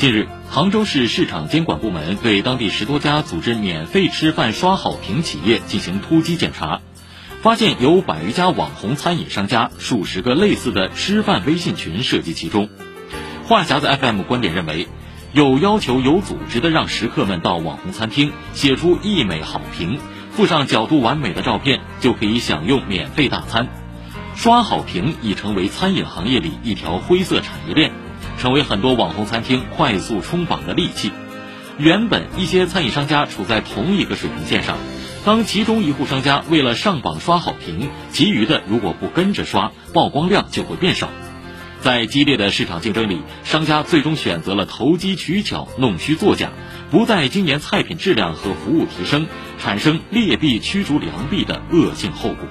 近日，杭州市市场监管部门对当地十多家组织免费吃饭刷好评企业进行突击检查，发现有百余家网红餐饮商家、数十个类似的吃饭微信群涉及其中。话匣子 FM 观点认为，有要求、有组织的让食客们到网红餐厅写出溢美好评，附上角度完美的照片，就可以享用免费大餐。刷好评已成为餐饮行业里一条灰色产业链。成为很多网红餐厅快速冲榜的利器。原本一些餐饮商家处在同一个水平线上，当其中一户商家为了上榜刷好评，其余的如果不跟着刷，曝光量就会变少。在激烈的市场竞争里，商家最终选择了投机取巧、弄虚作假，不再精研菜品质量和服务提升，产生劣币驱逐良币的恶性后果。